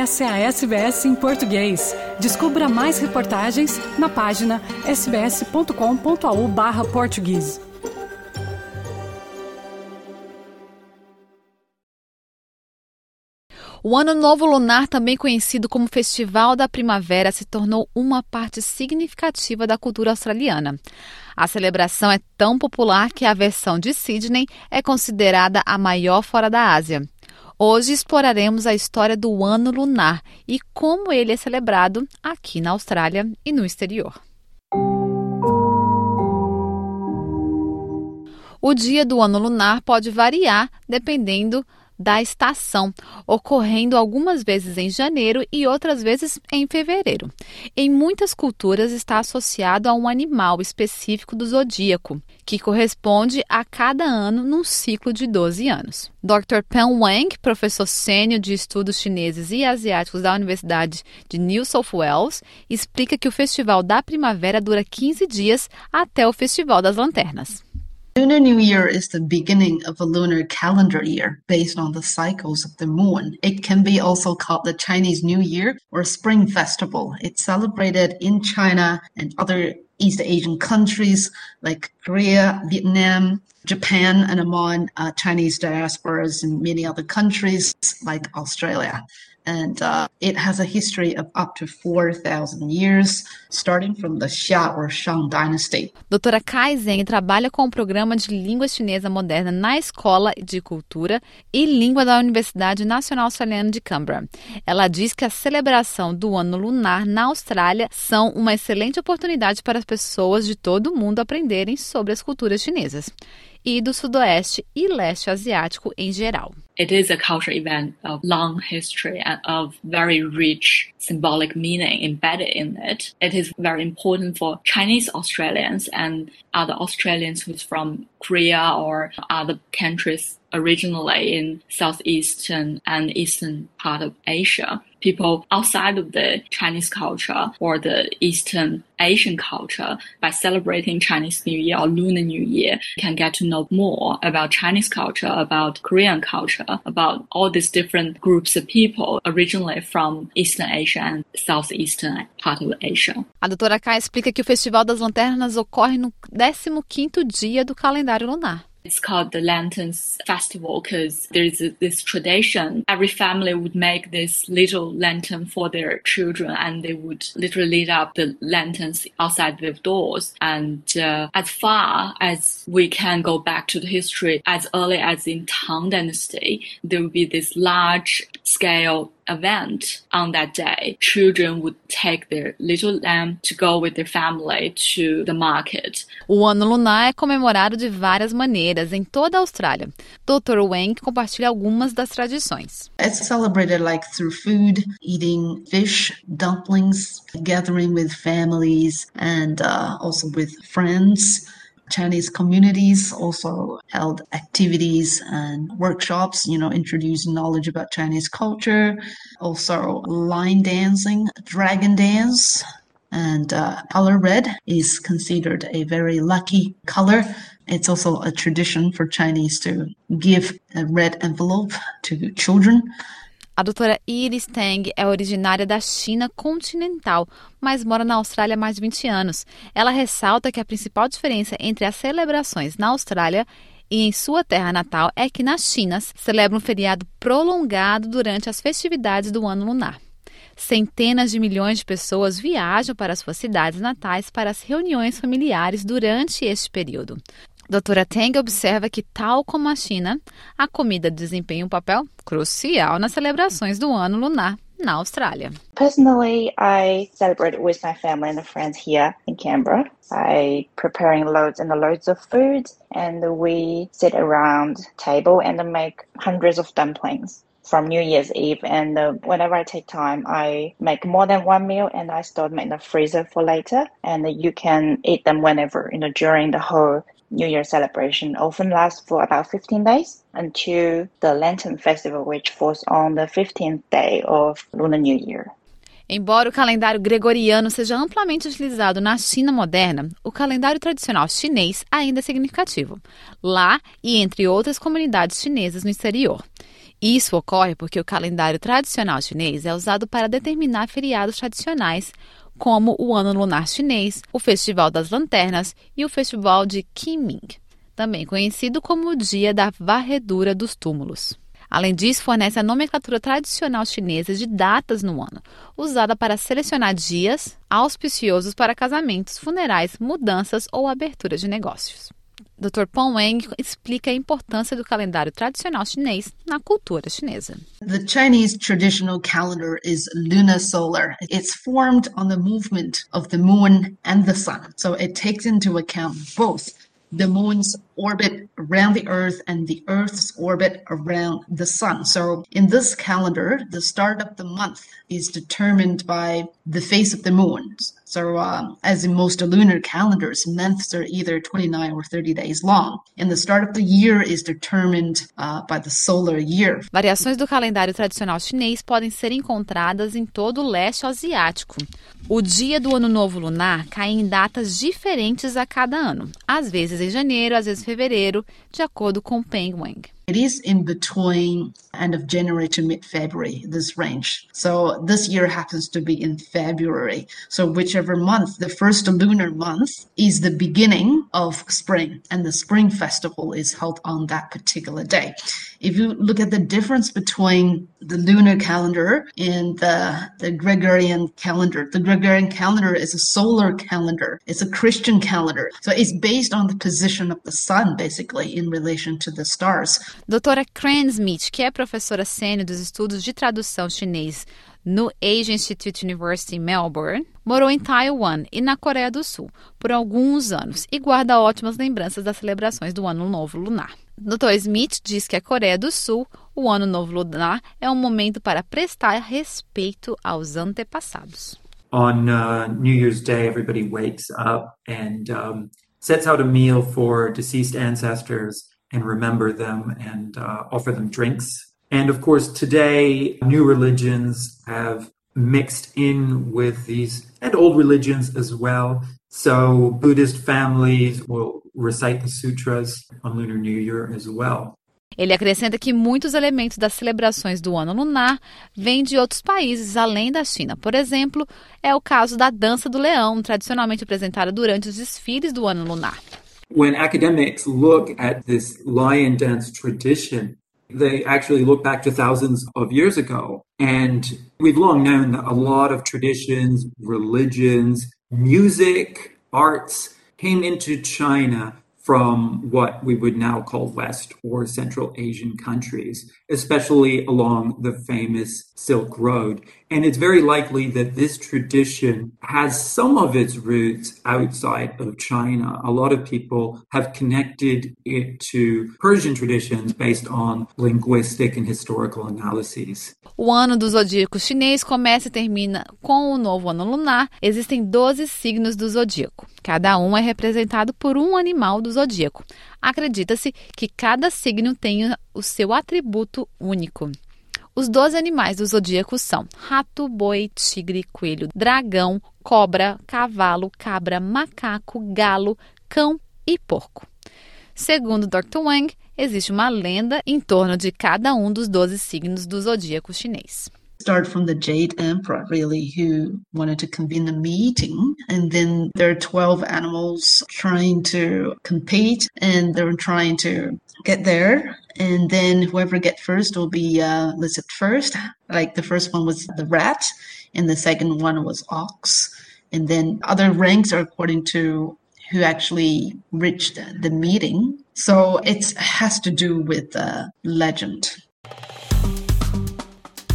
Essa é a SBS em português. Descubra mais reportagens na página sbs.com.au/português. O Ano Novo Lunar, também conhecido como Festival da Primavera, se tornou uma parte significativa da cultura australiana. A celebração é tão popular que a versão de Sydney é considerada a maior fora da Ásia. Hoje exploraremos a história do ano lunar e como ele é celebrado aqui na Austrália e no exterior. O dia do ano lunar pode variar dependendo da estação, ocorrendo algumas vezes em janeiro e outras vezes em fevereiro. Em muitas culturas está associado a um animal específico do zodíaco, que corresponde a cada ano num ciclo de 12 anos. Dr. Pen Wang, professor sênior de estudos chineses e asiáticos da Universidade de New South Wales, explica que o Festival da Primavera dura 15 dias até o Festival das Lanternas. Lunar New Year is the beginning of a lunar calendar year based on the cycles of the moon. It can be also called the Chinese New Year or Spring Festival. It's celebrated in China and other East Asian countries like Korea, Vietnam, Japan, and among uh, Chinese diasporas in many other countries like Australia. And uh, it has a history of up to 4,000 years, starting from the Xia or Shang dynasty. Doutora Kai Zeng trabalha com o programa de língua chinesa moderna na Escola de Cultura e Língua da Universidade Nacional Australiana de Canberra. Ela diz que a celebração do ano lunar na Austrália são uma excelente oportunidade para as pessoas de todo o mundo aprenderem sobre as culturas chinesas e do sudoeste e leste asiático em geral. It is a cultural event of long history and of very rich symbolic meaning embedded in it. It is very important for Chinese Australians and other Australians who's from Korea or other countries originally in southeastern and eastern part of Asia. People outside of the Chinese culture or the Eastern Asian culture by celebrating Chinese New Year or Lunar New Year can get to know more about Chinese culture, about Korean culture, about all these different groups of people originally from Eastern Asia and Southeastern part of Asia. A doutora Kai explica que o Festival das Lanternas ocorre no 15º dia do calendário lunar. It's called the Lanterns Festival because there's this tradition. Every family would make this little lantern for their children and they would literally light up the lanterns outside their doors. And uh, as far as we can go back to the history, as early as in Tang Dynasty, there would be this large scale event on that day, children would take their little lamb to go with their family to the market. O ano lunar é comemorado de várias maneiras em toda a Austrália. Dr. Wang compartilha algumas das tradições. It's celebrated like through food, eating fish, dumplings, gathering with families and uh, also with friends. Chinese communities also held activities and workshops, you know, introducing knowledge about Chinese culture, also line dancing, dragon dance, and uh, color red is considered a very lucky color. It's also a tradition for Chinese to give a red envelope to children A doutora Iris Tang é originária da China continental, mas mora na Austrália há mais de 20 anos. Ela ressalta que a principal diferença entre as celebrações na Austrália e em sua terra natal é que na China celebra um feriado prolongado durante as festividades do ano lunar. Centenas de milhões de pessoas viajam para suas cidades natais para as reuniões familiares durante este período. Doutora Teng observa que, tal como a China, a comida desempenha um papel crucial nas celebrações do ano lunar na Austrália. Personally, I celebrate with my family and friends here in Canberra by preparing loads and loads of food, and we sit around table and make hundreds of dumplings from New Year's Eve. And uh, whenever I take time, I make more than one meal and I store them in the freezer for later. And you can eat them whenever, you know, during the whole New Year celebration often lasts for about 15 days until the Lantern Festival, which falls on the 15th day of Lunar New Year. Embora o calendário gregoriano seja amplamente utilizado na China moderna, o calendário tradicional chinês ainda é significativo, lá e entre outras comunidades chinesas no exterior. Isso ocorre porque o calendário tradicional chinês é usado para determinar feriados tradicionais, como o Ano Lunar Chinês, o Festival das Lanternas e o Festival de Qingming, também conhecido como o Dia da Varredura dos Túmulos. Além disso, fornece a nomenclatura tradicional chinesa de datas no ano, usada para selecionar dias auspiciosos para casamentos, funerais, mudanças ou abertura de negócios. Dr. Peng Wang explica a importância do calendário tradicional chinês na cultura chinesa. The Chinese traditional calendar is lunar solar. It's formed on the movement of the moon and the sun. So it takes into account both the moon's orbit around the earth and the earth's orbit around the sun. So in this calendar, the start of the month is determined by the phase of the moon. So, um, as in most lunar calendars, months are either 29 or 30 days long. And the start of the year is determined uh, by the solar year. Variações do calendário tradicional chinês podem ser encontradas em todo o leste asiático. O dia do Ano Novo Lunar cai em datas diferentes a cada ano, às vezes em janeiro, às vezes em fevereiro, de acordo com Peng Wang. It is in between end of January to mid February, this range. So this year happens to be in February. So whichever month, the first lunar month is the beginning of spring, and the spring festival is held on that particular day. If you look at the difference between the lunar calendar and the, the Gregorian calendar, the Gregorian calendar is a solar calendar. It's a Christian calendar. So it's based on the position of the sun, basically, in relation to the stars. Doutora Cran Smith, que é professora sênior dos estudos de tradução chinês no Asia Institute University em Melbourne, morou em Taiwan e na Coreia do Sul por alguns anos e guarda ótimas lembranças das celebrações do Ano Novo Lunar. Dr. Smith diz que a Coreia do Sul, o Ano Novo Lunar, é um momento para prestar respeito aos antepassados. On uh, New Year's Day, everybody wakes up and um, sets out a meal for deceased ancestors and remember them and uh, offer them drinks. And of course, today, new religions have mixed in with these and old religions as well. So Buddhist families will recite the sutras on Lunar New Year as well. Ele acrescenta que muitos elementos das celebrações do ano lunar vêm de outros países além da China. Por exemplo, é o caso da dança do leão, tradicionalmente apresentada durante os desfiles do ano lunar. when academics look at this lion dance tradition, they actually look back to thousands of years ago. And we've long known that a lot of traditions, religions, music, arts came into China from what we would now call West or Central Asian countries, especially along the famous Silk Road. And it's very likely that this tradition has some of its roots outside of China. A lot of people have connected it to Persian traditions based on linguistic and historical analyses. O ano do zodíaco chinês começa e termina com o novo ano lunar. Existem 12 signos do zodíaco. Cada um é representado por um animal do zodíaco. Acredita-se que cada signo tenha o seu atributo único. Os 12 animais do zodíaco são rato, boi, tigre, coelho, dragão, cobra, cavalo, cabra, macaco, galo, cão e porco. Segundo Dr. Wang, existe uma lenda em torno de cada um dos 12 signos do zodíaco chinês. Start from the Jade Emperor, really, who wanted to convene a meeting. And then there are 12 animals trying to compete and they're trying to get there. And then whoever get first will be uh, listed first. Like the first one was the rat, and the second one was ox. And then other ranks are according to who actually reached the meeting. So it has to do with the legend.